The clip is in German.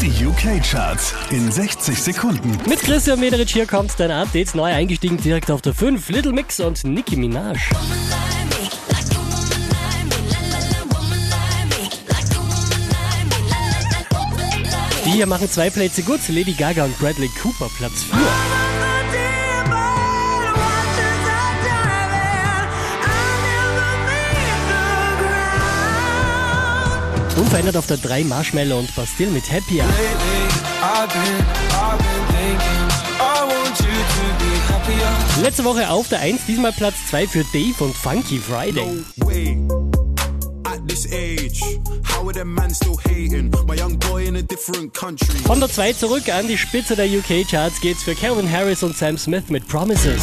Die UK-Charts in 60 Sekunden. Mit Christian Mederich hier kommt dein Update. Neu eingestiegen direkt auf der 5. Little Mix und Nicki Minaj. Die hier machen zwei Plätze gut. Lady Gaga und Bradley Cooper Platz 4. Unverändert auf der 3 Marshmallow und Bastille mit Happier. Letzte Woche auf der 1, diesmal Platz 2 für Dave und Funky Friday. Von der 2 zurück an die Spitze der UK-Charts geht's für Calvin Harris und Sam Smith mit Promises.